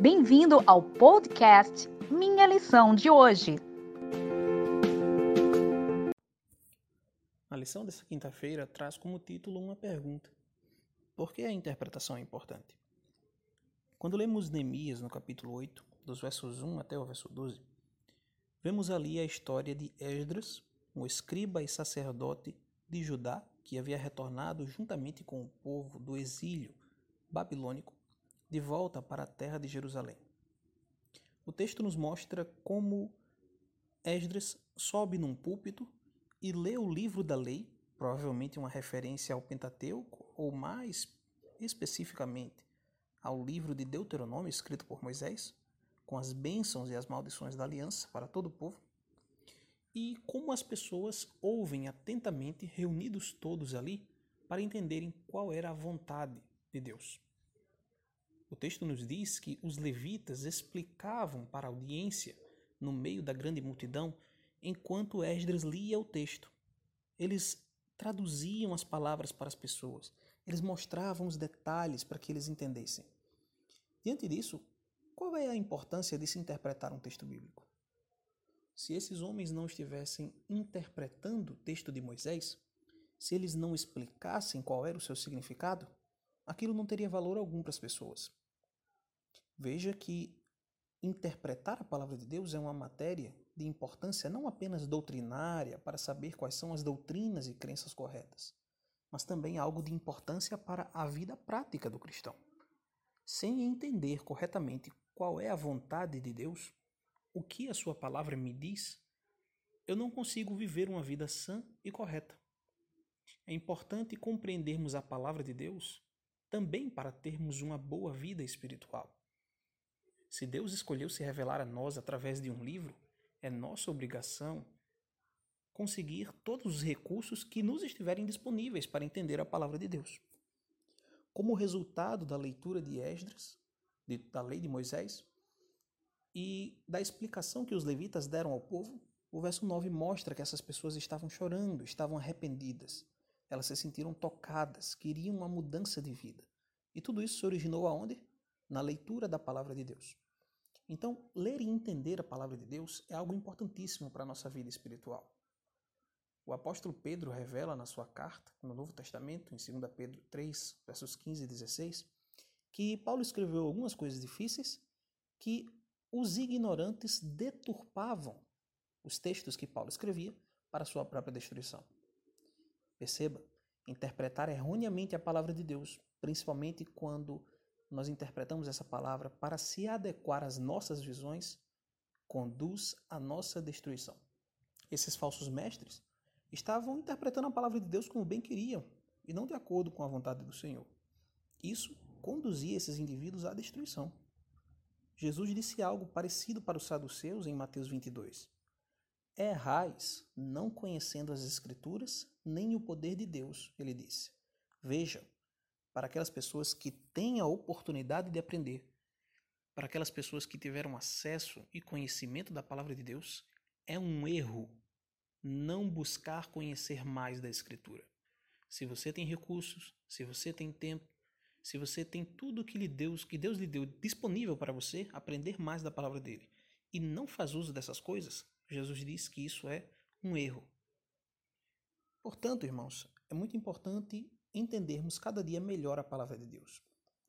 Bem-vindo ao podcast Minha Lição de hoje. A lição dessa quinta-feira traz como título uma pergunta: Por que a interpretação é importante? Quando lemos Neemias no capítulo 8, dos versos 1 até o verso 12, vemos ali a história de Esdras, um escriba e sacerdote de Judá que havia retornado juntamente com o povo do exílio babilônico de volta para a terra de Jerusalém. O texto nos mostra como Esdras sobe num púlpito e lê o livro da lei, provavelmente uma referência ao Pentateuco, ou mais especificamente ao livro de Deuteronômio escrito por Moisés, com as bênçãos e as maldições da aliança para todo o povo, e como as pessoas ouvem atentamente, reunidos todos ali, para entenderem qual era a vontade de Deus. O texto nos diz que os levitas explicavam para a audiência, no meio da grande multidão, enquanto Esdras lia o texto. Eles traduziam as palavras para as pessoas, eles mostravam os detalhes para que eles entendessem. Diante disso, qual é a importância de se interpretar um texto bíblico? Se esses homens não estivessem interpretando o texto de Moisés, se eles não explicassem qual era o seu significado, aquilo não teria valor algum para as pessoas. Veja que interpretar a palavra de Deus é uma matéria de importância não apenas doutrinária para saber quais são as doutrinas e crenças corretas, mas também algo de importância para a vida prática do cristão. Sem entender corretamente qual é a vontade de Deus, o que a sua palavra me diz, eu não consigo viver uma vida sã e correta. É importante compreendermos a palavra de Deus também para termos uma boa vida espiritual. Se Deus escolheu se revelar a nós através de um livro, é nossa obrigação conseguir todos os recursos que nos estiverem disponíveis para entender a palavra de Deus. Como resultado da leitura de Esdras, de, da lei de Moisés, e da explicação que os levitas deram ao povo, o verso 9 mostra que essas pessoas estavam chorando, estavam arrependidas. Elas se sentiram tocadas, queriam uma mudança de vida. E tudo isso se originou aonde? Na leitura da palavra de Deus. Então, ler e entender a palavra de Deus é algo importantíssimo para a nossa vida espiritual. O apóstolo Pedro revela na sua carta, no Novo Testamento, em 2 Pedro 3, versos 15 e 16, que Paulo escreveu algumas coisas difíceis que os ignorantes deturpavam os textos que Paulo escrevia para sua própria destruição. Perceba, interpretar erroneamente a palavra de Deus, principalmente quando nós interpretamos essa palavra para se adequar às nossas visões, conduz à nossa destruição. Esses falsos mestres estavam interpretando a palavra de Deus como bem queriam e não de acordo com a vontade do Senhor. Isso conduzia esses indivíduos à destruição. Jesus disse algo parecido para os saduceus em Mateus 22. Errais, não conhecendo as Escrituras, nem o poder de Deus, ele disse. Veja, para aquelas pessoas que têm a oportunidade de aprender, para aquelas pessoas que tiveram acesso e conhecimento da palavra de Deus, é um erro não buscar conhecer mais da Escritura. Se você tem recursos, se você tem tempo, se você tem tudo que lhe Deus, que Deus lhe deu disponível para você aprender mais da palavra dele e não faz uso dessas coisas, Jesus diz que isso é um erro. Portanto, irmãos, é muito importante entendermos cada dia melhor a palavra de Deus.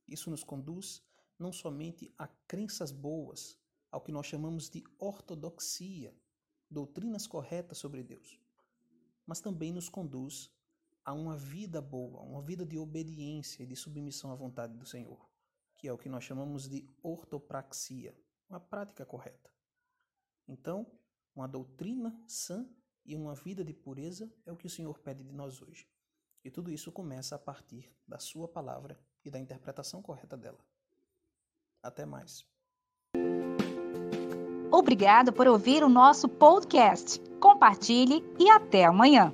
Isso nos conduz não somente a crenças boas, ao que nós chamamos de ortodoxia, doutrinas corretas sobre Deus, mas também nos conduz a uma vida boa, uma vida de obediência e de submissão à vontade do Senhor, que é o que nós chamamos de ortopraxia, uma prática correta. Então, uma doutrina sã e uma vida de pureza é o que o Senhor pede de nós hoje. E tudo isso começa a partir da Sua palavra e da interpretação correta dela. Até mais. Obrigado por ouvir o nosso podcast. Compartilhe e até amanhã.